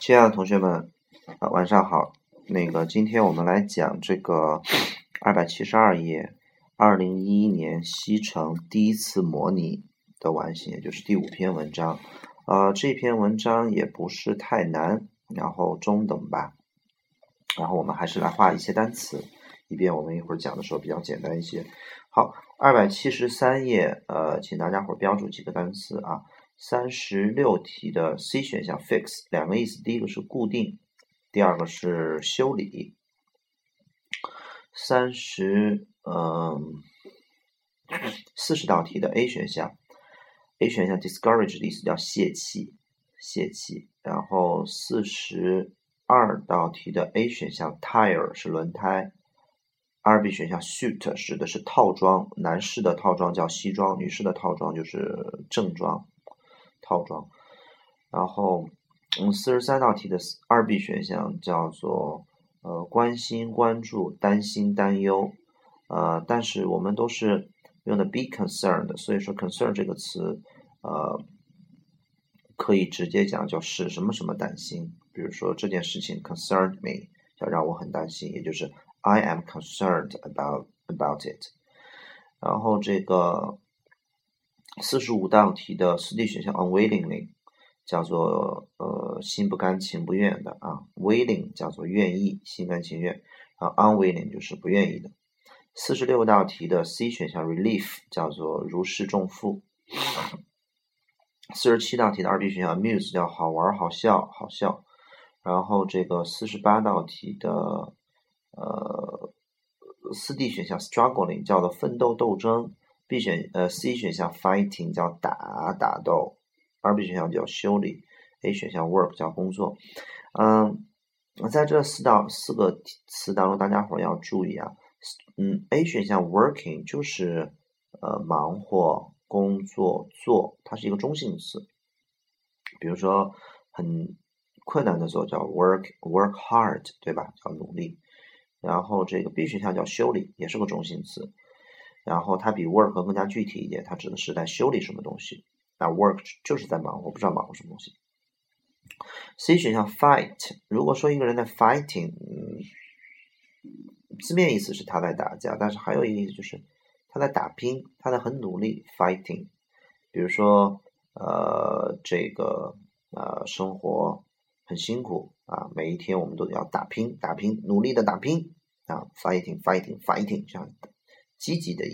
亲爱的同学们，啊，晚上好。那个，今天我们来讲这个二百七十二页，二零一一年西城第一次模拟的完形，也就是第五篇文章。呃，这篇文章也不是太难，然后中等吧。然后我们还是来画一些单词，以便我们一会儿讲的时候比较简单一些。好，二百七十三页，呃，请大家伙标注几个单词啊。三十六题的 C 选项 fix 两个意思，第一个是固定，第二个是修理。三十嗯四十道题的 A 选项，A 选项 discourage 的意思叫泄气，泄气。然后四十二道题的 A 选项 tire 是轮胎，二 B 选项 suit 指的是套装，男士的套装叫西装，女士的套装就是正装。套装，然后，嗯，四十三道题的二 B 选项叫做呃关心、关注、担心、担忧，呃，但是我们都是用的 be concerned，所以说 concern 这个词，呃，可以直接讲叫使什么什么担心，比如说这件事情 concerned me，要让我很担心，也就是 I am concerned about about it，然后这个。四十五道题的四 D 选项 unwillingly 叫做呃心不甘情不愿的啊，willing 叫做愿意心甘情愿啊，unwilling 就是不愿意的。四十六道题的 C 选项 relief 叫做如释重负。四十七道题的二 B 选项 muse 叫好玩好笑好笑。然后这个四十八道题的呃四 D 选项 struggling 叫做奋斗斗争。B 选呃 C 选项 fighting 叫打打斗，二 B 选项叫修理，A 选项 work 叫工作。嗯，在这四道四个词当中，大家伙要注意啊。嗯，A 选项 working 就是呃忙活工作做，它是一个中性词。比如说很困难的时候叫 work work hard，对吧？叫努力。然后这个 B 选项叫修理，也是个中性词。然后它比 work 更加具体一点，它指的是在修理什么东西。那 work 就是在忙活，不知道忙活什么东西。C 选项 fight，如果说一个人在 fighting，字面意思是他在打架，但是还有一个意思就是他在打拼，他在很努力 fighting。比如说，呃，这个呃，生活很辛苦啊，每一天我们都要打拼，打拼，努力的打拼啊，fighting，fighting，fighting 这样。积极的，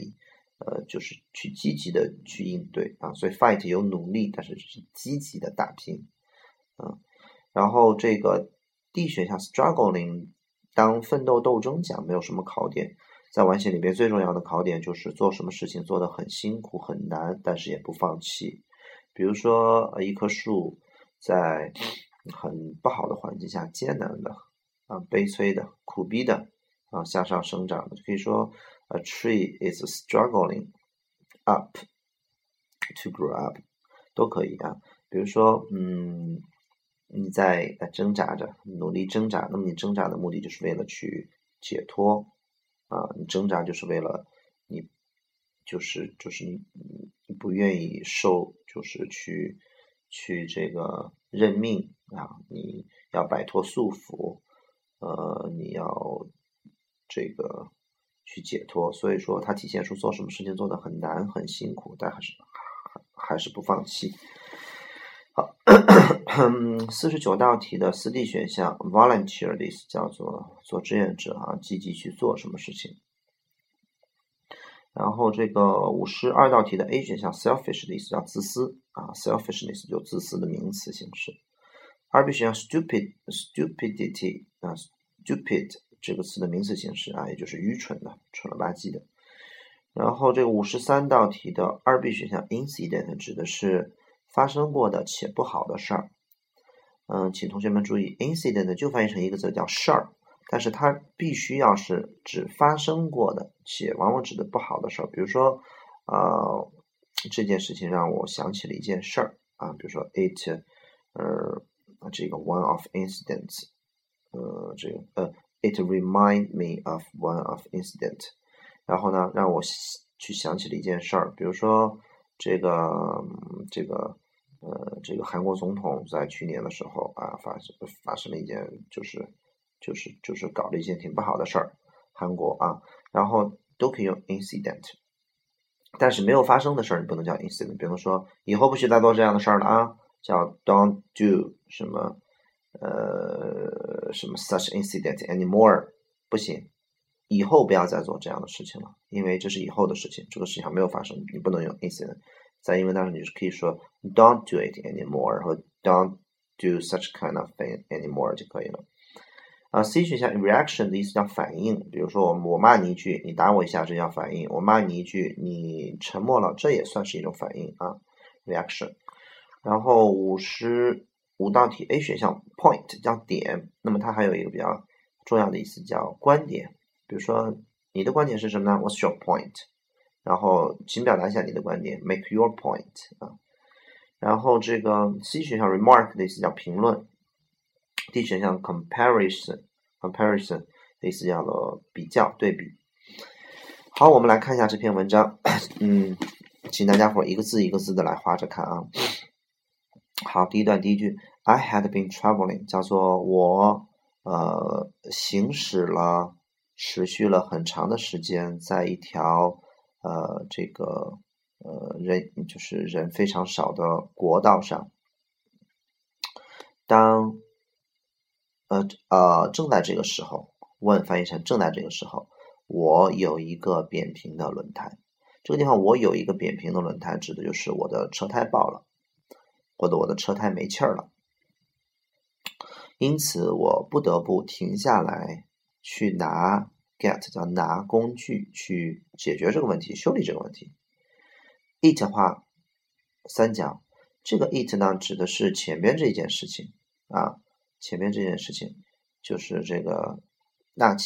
呃，就是去积极的去应对。啊，所以 fight 有努力，但是是积极的打拼，嗯，然后这个 D 选项 struggling，当奋斗斗争讲没有什么考点，在完形里边最重要的考点就是做什么事情做得很辛苦很难，但是也不放弃，比如说呃一棵树在很不好的环境下艰难的啊悲催的苦逼的啊向上生长的，可以说。A tree is struggling up to grow up，都可以啊。比如说，嗯，你在挣扎着，努力挣扎，那么你挣扎的目的就是为了去解脱啊。你挣扎就是为了你，就是就是你你不愿意受，就是去去这个认命啊。你要摆脱束缚，呃，你要这个。去解脱，所以说它体现出做什么事情做的很难很辛苦，但还是还是不放弃。好，四十九道题的四 D 选项，volunteer 的意思叫做做志愿者啊，积极去做什么事情。然后这个五十二道题的 A 选项，selfish 的意思叫自私啊，selfishness 就自私的名词形式。二 B 选项，stupid，stupidity 啊，stupid。这个词的名词形式啊，也就是愚蠢的、蠢了吧唧的。然后这个五十三道题的二 B 选项 incident 指的是发生过的且不好的事儿。嗯，请同学们注意，incident 就翻译成一个字叫事儿，但是它必须要是指发生过的且往往指的不好的事儿。比如说，呃，这件事情让我想起了一件事儿啊，比如说 it，呃，这个 one of incidents，呃，这个呃。It remind me of one of incident，然后呢，让我去想起了一件事儿，比如说这个这个呃，这个韩国总统在去年的时候啊，发生发生了一件，就是就是就是搞了一件挺不好的事儿，韩国啊，然后都可以用 incident，但是没有发生的事儿你不能叫 incident，比如说以后不许再做这样的事儿了啊，叫 don't do 什么呃什么 such incident anymore，不行。以后不要再做这样的事情了，因为这是以后的事情，这个事情还没有发生，你不能用 incident。在英文当中，你是可以说 "Don't do it anymore" 和 "Don't do such kind of thing anymore" 就可以了。啊，C 选项 reaction 的意思叫反应，比如说我我骂你一句，你打我一下，这叫反应；我骂你一句，你沉默了，这也算是一种反应啊，reaction。然后五十五道题 A 选项 point 叫点，那么它还有一个比较重要的意思叫观点。比如说，你的观点是什么呢？What's your point？然后，请表达一下你的观点，Make your point 啊。然后这个 C 选项 remark 的意思叫评论，D 选项 comparison，comparison 的意思叫做比较对比。好，我们来看一下这篇文章，嗯，请大家伙一个字一个字的来划着看啊。好，第一段第一句，I had been traveling，叫做我呃行驶了。持续了很长的时间，在一条呃这个呃人就是人非常少的国道上，当呃呃正在这个时候，问翻译成正在这个时候，我有一个扁平的轮胎。这个地方我有一个扁平的轮胎，指的就是我的车胎爆了，或者我的车胎没气儿了，因此我不得不停下来。去拿 get 叫拿工具去解决这个问题，修理这个问题。it 话三角，这个 it 呢指的是前边这件事情啊，前面这件事情就是这个，那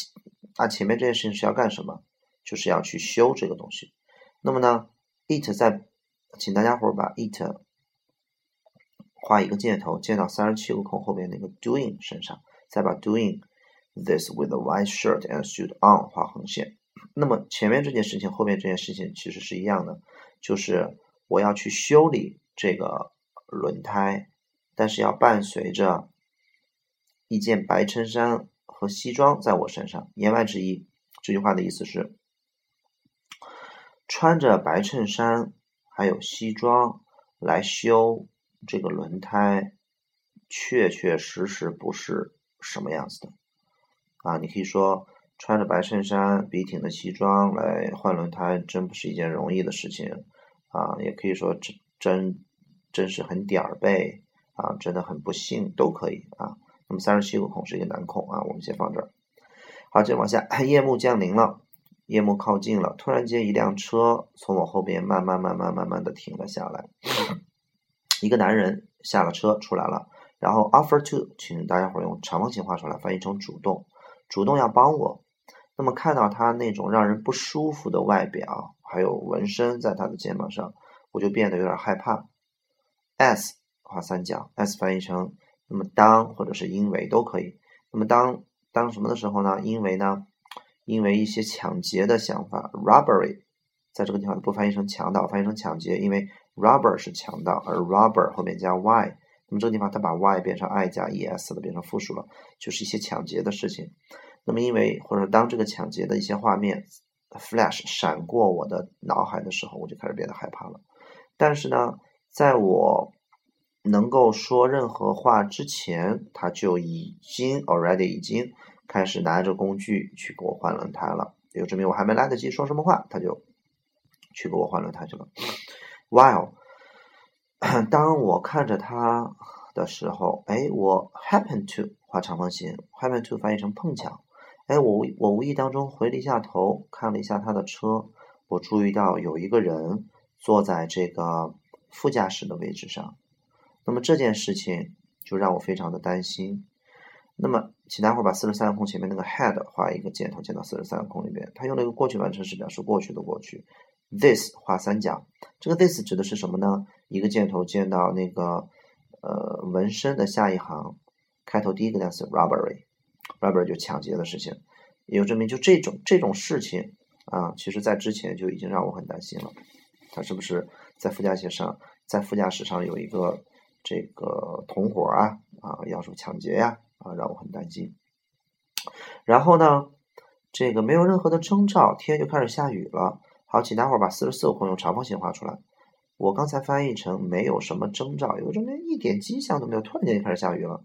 那前面这件事情是要干什么？就是要去修这个东西。那么呢，it 在，请大家伙儿把 it 画一个箭头，箭到三十七个空后面那个 doing 身上，再把 doing。This with a white shirt and suit on，画横线。那么前面这件事情，后面这件事情其实是一样的，就是我要去修理这个轮胎，但是要伴随着一件白衬衫和西装在我身上。言外之意，这句话的意思是，穿着白衬衫还有西装来修这个轮胎，确确实实不是什么样子的。啊，你可以说穿着白衬衫、笔挺的西装来换轮胎，真不是一件容易的事情啊！也可以说真真真是很点儿背啊，真的很不幸，都可以啊。那么三十七个孔是一个难孔啊，我们先放这儿。好，接着往下，夜幕降临了，夜幕靠近了，突然间一辆车从我后边慢慢慢慢慢慢的停了下来，一个男人下了车出来了，然后 offer to，请大家伙用长方形画出来，翻译成主动。主动要帮我，那么看到他那种让人不舒服的外表，还有纹身在他的肩膀上，我就变得有点害怕。s 画三角，s 翻译成那么当或者是因为都可以。那么当当什么的时候呢？因为呢？因为一些抢劫的想法，robbery，在这个地方不翻译成强盗，翻译成抢劫，因为 robber 是强盗，而 robber 后面加 y。那么这个地方，它把 y 变成 i 加 es 了，变成复数了，就是一些抢劫的事情。那么因为或者当这个抢劫的一些画面 flash 闪过我的脑海的时候，我就开始变得害怕了。但是呢，在我能够说任何话之前，他就已经 already 已经开始拿着工具去给我换轮胎了。也就证明我还没来得及说什么话，他就去给我换轮胎去了。While 当我看着他的时候，哎，我 happen to 画长方形，happen to 翻译成碰巧，哎，我我无意当中回了一下头，看了一下他的车，我注意到有一个人坐在这个副驾驶的位置上，那么这件事情就让我非常的担心。那么，请大伙把四十三个空前面那个 had 画一个箭头，箭到四十三个空里边，他用了一个过去完成时表示过去的过去。This 画三角，这个 this 指的是什么呢？一个箭头箭到那个呃纹身的下一行，开头第一个单词 robbery，robbery 就抢劫的事情，也就证明就这种这种事情啊，其实在之前就已经让我很担心了。他是不是在副驾驶上，在副驾驶上有一个这个同伙啊啊要什么抢劫呀啊，让我很担心。然后呢，这个没有任何的征兆，天就开始下雨了。好，请大伙儿把四十四个空用长方形画出来。我刚才翻译成没有什么征兆，有这么一点迹象都没有，突然间就开始下雨了。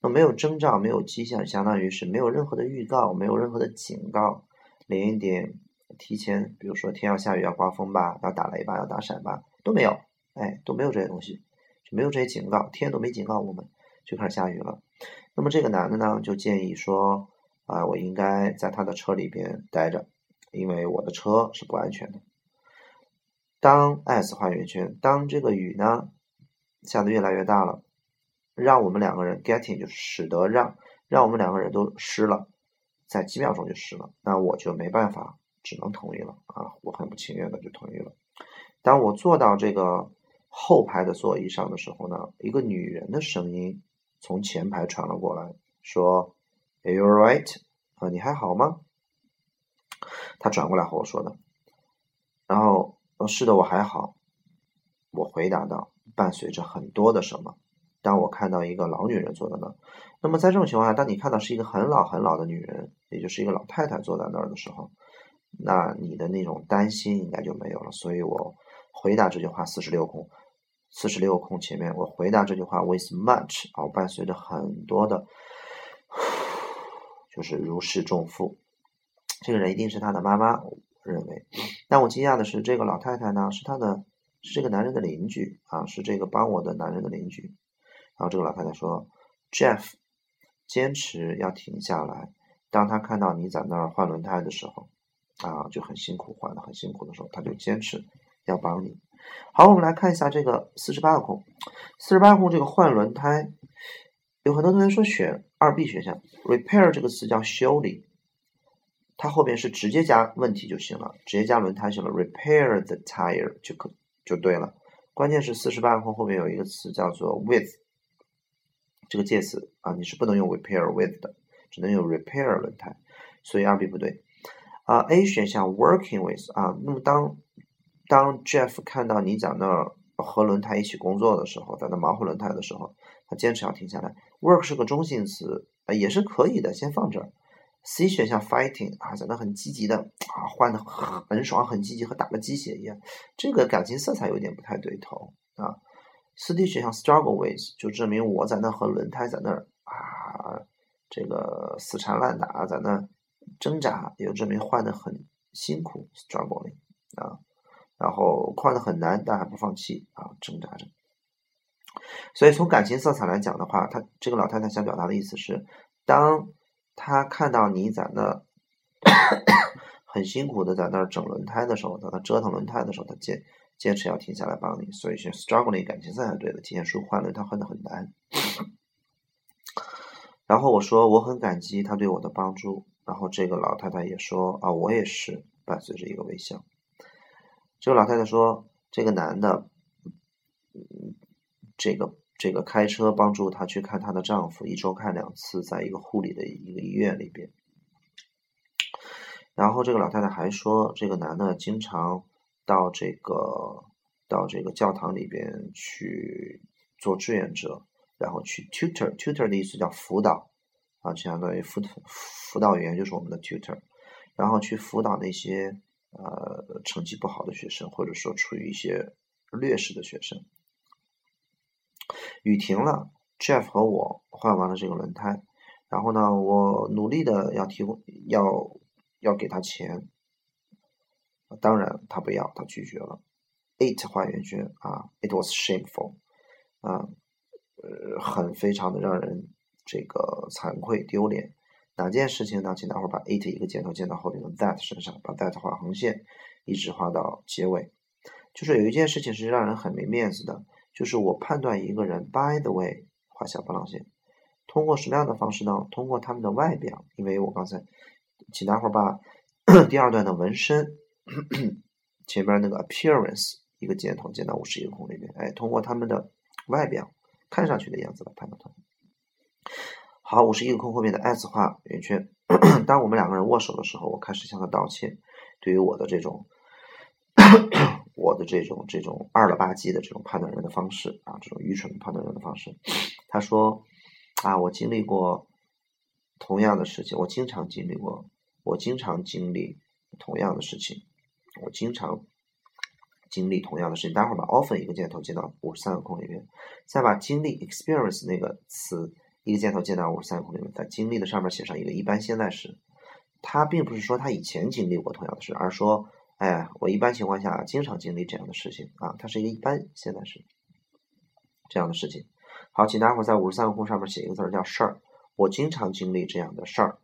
那没有征兆，没有迹象，相当于是没有任何的预告，没有任何的警告，连一点提前，比如说天要下雨，要刮风吧，要打雷吧，要打闪吧，都没有，哎，都没有这些东西，就没有这些警告，天都没警告我们，就开始下雨了。那么这个男的呢，就建议说，啊，我应该在他的车里边待着，因为我的车是不安全的。当 S 画圆圈，当这个雨呢下的越来越大了。让我们两个人 getting 就使得让让我们两个人都湿了，在几秒钟就湿了，那我就没办法，只能同意了啊！我很不情愿的就同意了。当我坐到这个后排的座椅上的时候呢，一个女人的声音从前排传了过来，说：“Are you right？啊，你还好吗？”他转过来和我说的。然后，是的，我还好。我回答道，伴随着很多的什么。当我看到一个老女人坐在那，那么在这种情况下，当你看到是一个很老很老的女人，也就是一个老太太坐在那儿的时候，那你的那种担心应该就没有了。所以我回答这句话四十六空，四十六空前面我回答这句话 with much 啊，伴随着很多的，就是如释重负。这个人一定是他的妈妈，我认为。但我惊讶的是，这个老太太呢，是他的，是这个男人的邻居啊，是这个帮我的男人的邻居。然后这个老太太说：“Jeff，坚持要停下来。当他看到你在那儿换轮胎的时候，啊，就很辛苦，换的很辛苦的时候，他就坚持要帮你。好，我们来看一下这个四十八个空，四十八空这个换轮胎，有很多同学说选二 B 选项，repair 这个词叫修理，它后边是直接加问题就行了，直接加轮胎行了，repair the tire 就可就对了。关键是四十八后后面有一个词叫做 with。这个介词啊，你是不能用 repair with 的，只能用 repair 轮胎，所以二 B 不对。啊，A 选项 working with 啊，那么当当 Jeff 看到你在那和轮胎一起工作的时候，在那忙活轮胎的时候，他坚持要停下来。work 是个中性词啊，也是可以的，先放这儿。C 选项 fighting 啊，在那很积极的啊，换的很爽，很积极，和打了鸡血一样，这个感情色彩有点不太对头啊。四 D 选项 struggle with 就证明我在那和轮胎在那儿啊，这个死缠烂打，在那挣扎，也就证明换的很辛苦，struggling 啊，然后换的很难，但还不放弃啊，挣扎着。所以从感情色彩来讲的话，他这个老太太想表达的意思是，当他看到你在那很辛苦的在那儿整轮胎的时候，在那折腾轮胎的时候，他坚。坚持要停下来帮你，所以选 struggling 感情色才对的。提前说换轮胎换的很难。然后我说我很感激他对我的帮助。然后这个老太太也说啊，我也是，伴随着一个微笑。这个老太太说，这个男的，这个这个开车帮助她去看她的丈夫，一周看两次，在一个护理的一个医院里边。然后这个老太太还说，这个男的经常。到这个到这个教堂里边去做志愿者，然后去 tutor，tutor 的意思叫辅导啊，相当于辅辅导员就是我们的 tutor，然后去辅导那些呃成绩不好的学生，或者说处于一些劣势的学生。雨停了，Jeff 和我换完了这个轮胎，然后呢，我努力的要提供要要给他钱。当然，他不要，他拒绝了。It 画圆圈啊，It was shameful 啊，呃，很非常的让人这个惭愧丢脸。哪件事情呢？请大伙儿把 it 一个箭头箭到后面的 that 身上，把 that 画横线，一直画到结尾。就是有一件事情是让人很没面子的，就是我判断一个人，by the way，画小波浪线，通过什么样的方式呢？通过他们的外表，因为我刚才，请大伙儿把 第二段的纹身。前边那个 appearance 一个箭头箭到五十一个空里面，哎，通过他们的外表看上去的样子来判断他。好，五十一个空后面的 s 画圆圈。当我们两个人握手的时候，我开始向他道歉，对于我的这种我的这种这种二了吧唧的这种判断人的方式啊，这种愚蠢的判断人的方式。他说啊，我经历过同样的事情，我经常经历过，我经常经历同样的事情，我经常经历同样的事情。待会儿把 often 一个箭头接到五十三个空里面，再把经历 experience 那个词一个箭头接到五十三个空里面，在经历的上面写上一个一般现在时。他并不是说他以前经历过同样的事，而说。哎，我一般情况下经常经历这样的事情啊，它是一个一般现在时这样的事情。好，请大伙在五十三个空上面写一个字儿叫事儿。我经常经历这样的事儿。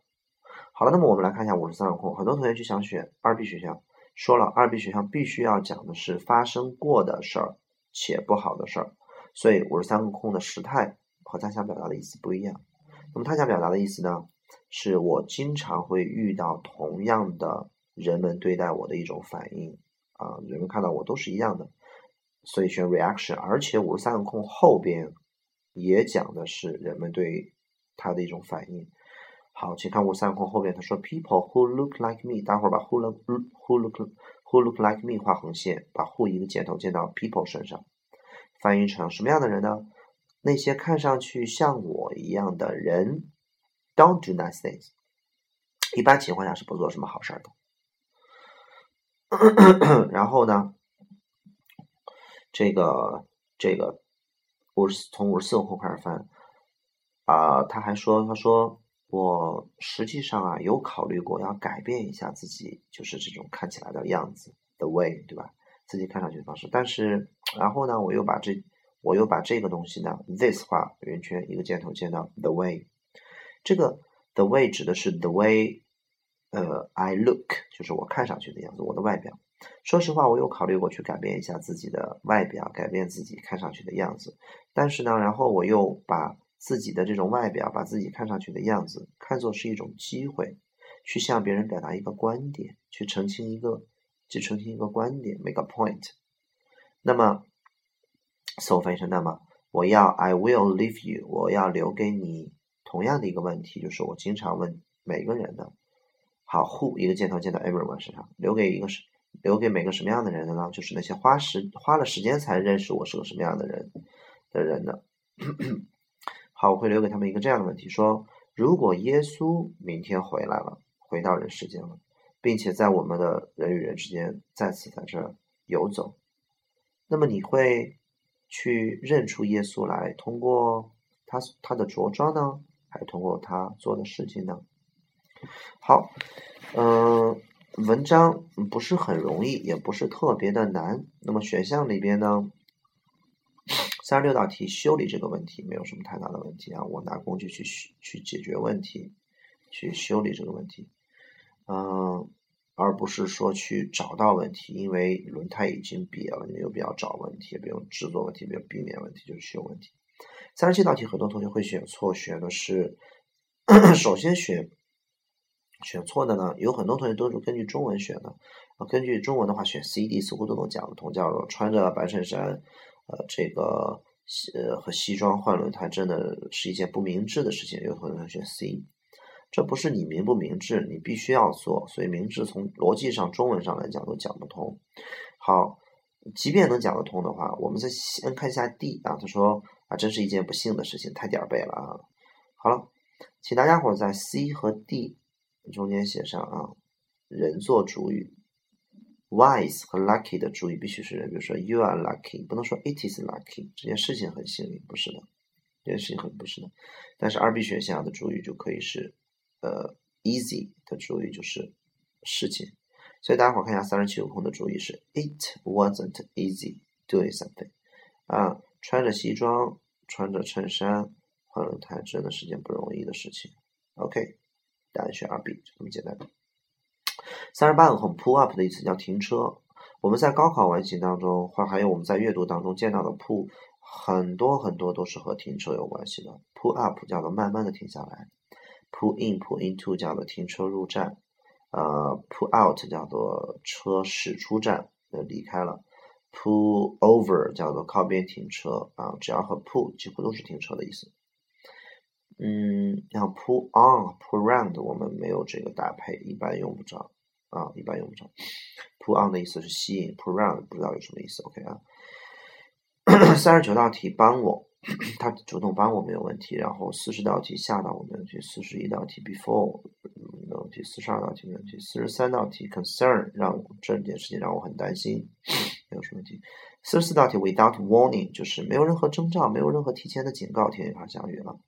好了，那么我们来看一下五十三个空，很多同学就想选二 B 选项，说了二 B 选项必须要讲的是发生过的事儿且不好的事儿，所以五十三个空的时态和他想表达的意思不一样。那么他想表达的意思呢，是我经常会遇到同样的。人们对待我的一种反应啊，人们看到我都是一样的，所以选 reaction。而且五十三个空后边也讲的是人们对他的一种反应。好，请看五十三个空后边，他说 people who look like me。待会儿把 who look who look who look like me 画横线，把 who 一个箭头箭到 people 身上，翻译成什么样的人呢？那些看上去像我一样的人，don't do nice things。一般情况下是不做什么好事儿的。然后呢，这个这个五十从五十四后开始翻啊，他还说，他说我实际上啊有考虑过要改变一下自己，就是这种看起来的样子，the way，对吧？自己看上去的方式。但是然后呢，我又把这我又把这个东西呢，this 画圆圈，一个箭头箭到 the way，这个 the way 指的是 the way。呃，I look 就是我看上去的样子，我的外表。说实话，我有考虑过去改变一下自己的外表，改变自己看上去的样子。但是呢，然后我又把自己的这种外表，把自己看上去的样子，看作是一种机会，去向别人表达一个观点，去澄清一个，去澄清一个观点，make a point。那么，so 翻译成那么，我要 I will leave you，我要留给你同样的一个问题，就是我经常问每个人的。好，who 一个箭头箭到 everyone 身上，留给一个是留给每个什么样的人的呢？就是那些花时花了时间才认识我是个什么样的人的人呢？好，我会留给他们一个这样的问题：说，如果耶稣明天回来了，回到人世间了，并且在我们的人与人之间再次在这游走，那么你会去认出耶稣来，通过他他的着装呢，还是通过他做的事情呢？好，嗯，文章不是很容易，也不是特别的难。那么选项里边呢，三十六道题修理这个问题没有什么太大的问题啊。我拿工具去去解决问题，去修理这个问题，嗯，而不是说去找到问题，因为轮胎已经瘪了，你没有必要找问题，也不用制作问题，没有避免问题，就是修问题。三十七道题很多同学会选错，选的是 首先选。选错的呢，有很多同学都是根据中文选的。啊根据中文的话，选 C、D 似乎都能讲得通。叫做穿着白衬衫，呃，这个呃和西装换轮胎，真的是一件不明智的事情。有同学选 C，这不是你明不明智，你必须要做。所以明智从逻辑上、中文上来讲都讲不通。好，即便能讲得通的话，我们再先看一下 D 啊。他说啊，真是一件不幸的事情，太点儿背了啊。好了，请大家伙在 C 和 D。中间写上啊，人做主语，wise 和 lucky 的主语必须是人，比如说 you are lucky，不能说 it is lucky，这件事情很幸运，不是的，这件事情很不是的。但是二 B 选项的主语就可以是呃 easy 的主语就是事情，所以大家伙看一下三十七个空的主语是 it wasn't easy doing something，啊，穿着西装，穿着衬衫换轮胎真的是件不容易的事情，OK。答案选二 B，就这么简单。三十八个空，pull up 的意思叫停车。我们在高考完形当中，或还有我们在阅读当中见到的 pull，很多很多都是和停车有关系的。pull up 叫做慢慢的停下来，pull in pull into 叫做停车入站，呃，pull out 叫做车驶出站呃离开了，pull over 叫做靠边停车啊，只要和 pull 几乎都是停车的意思。嗯，然后 pull on、pull round 我们没有这个搭配，一般用不着啊，一般用不着。pull on 的意思是吸引，pull round 不知道有什么意思，OK 啊。三十九道题帮我，他主动帮我没有问题。然后四十道题吓到我没问题，四十一道题 before 没问题，四十二道题没问题，四十三道题 concern 让这件事情让我很担心，没有什么问题。四十四道题 without warning 就是没有任何征兆，没有任何提前的警告，天开始下雨了，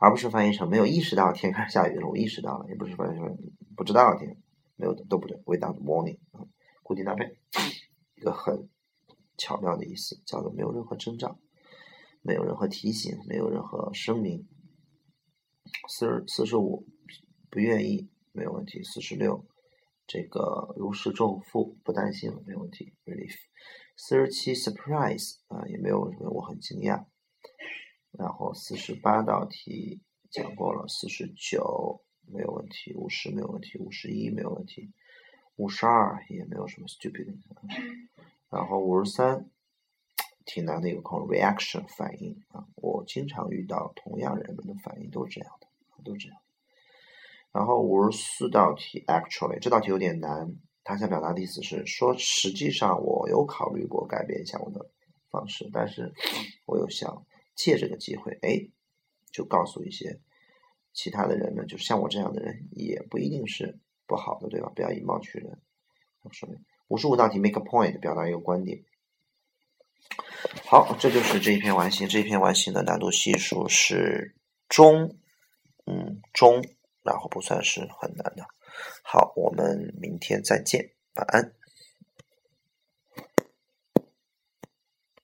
而不是翻译成没有意识到天开始下雨了，我意识到了，也不是翻译成不知道天没有都不对，without warning 啊，固定搭配一个很。巧妙的意思叫做没有任何征兆，没有任何提醒，没有任何声明。四十四十五不愿意没有问题，四十六这个如释重负不担心没有问题，relief。四十七 surprise 啊也没有什么我很惊讶。然后四十八道题讲过了，四十九没有问题，五十没有问题，五十一没有问题，五十二也没有什么 stupid。然后五十三挺难的一个空 reaction 反应啊，我经常遇到同样人们的反应都是这样的，都这样。然后五十四道题 actually 这道题有点难，他想表达的意思是说，实际上我有考虑过改变一下我的方式，但是我又想借这个机会，哎，就告诉一些其他的人呢，就像我这样的人也不一定是不好的，对吧？不要以貌取人，说明。五十五道题，make a point，表达一个观点。好，这就是这一篇完形。这一篇完形的难度系数是中，嗯，中，然后不算是很难的。好，我们明天再见，晚安。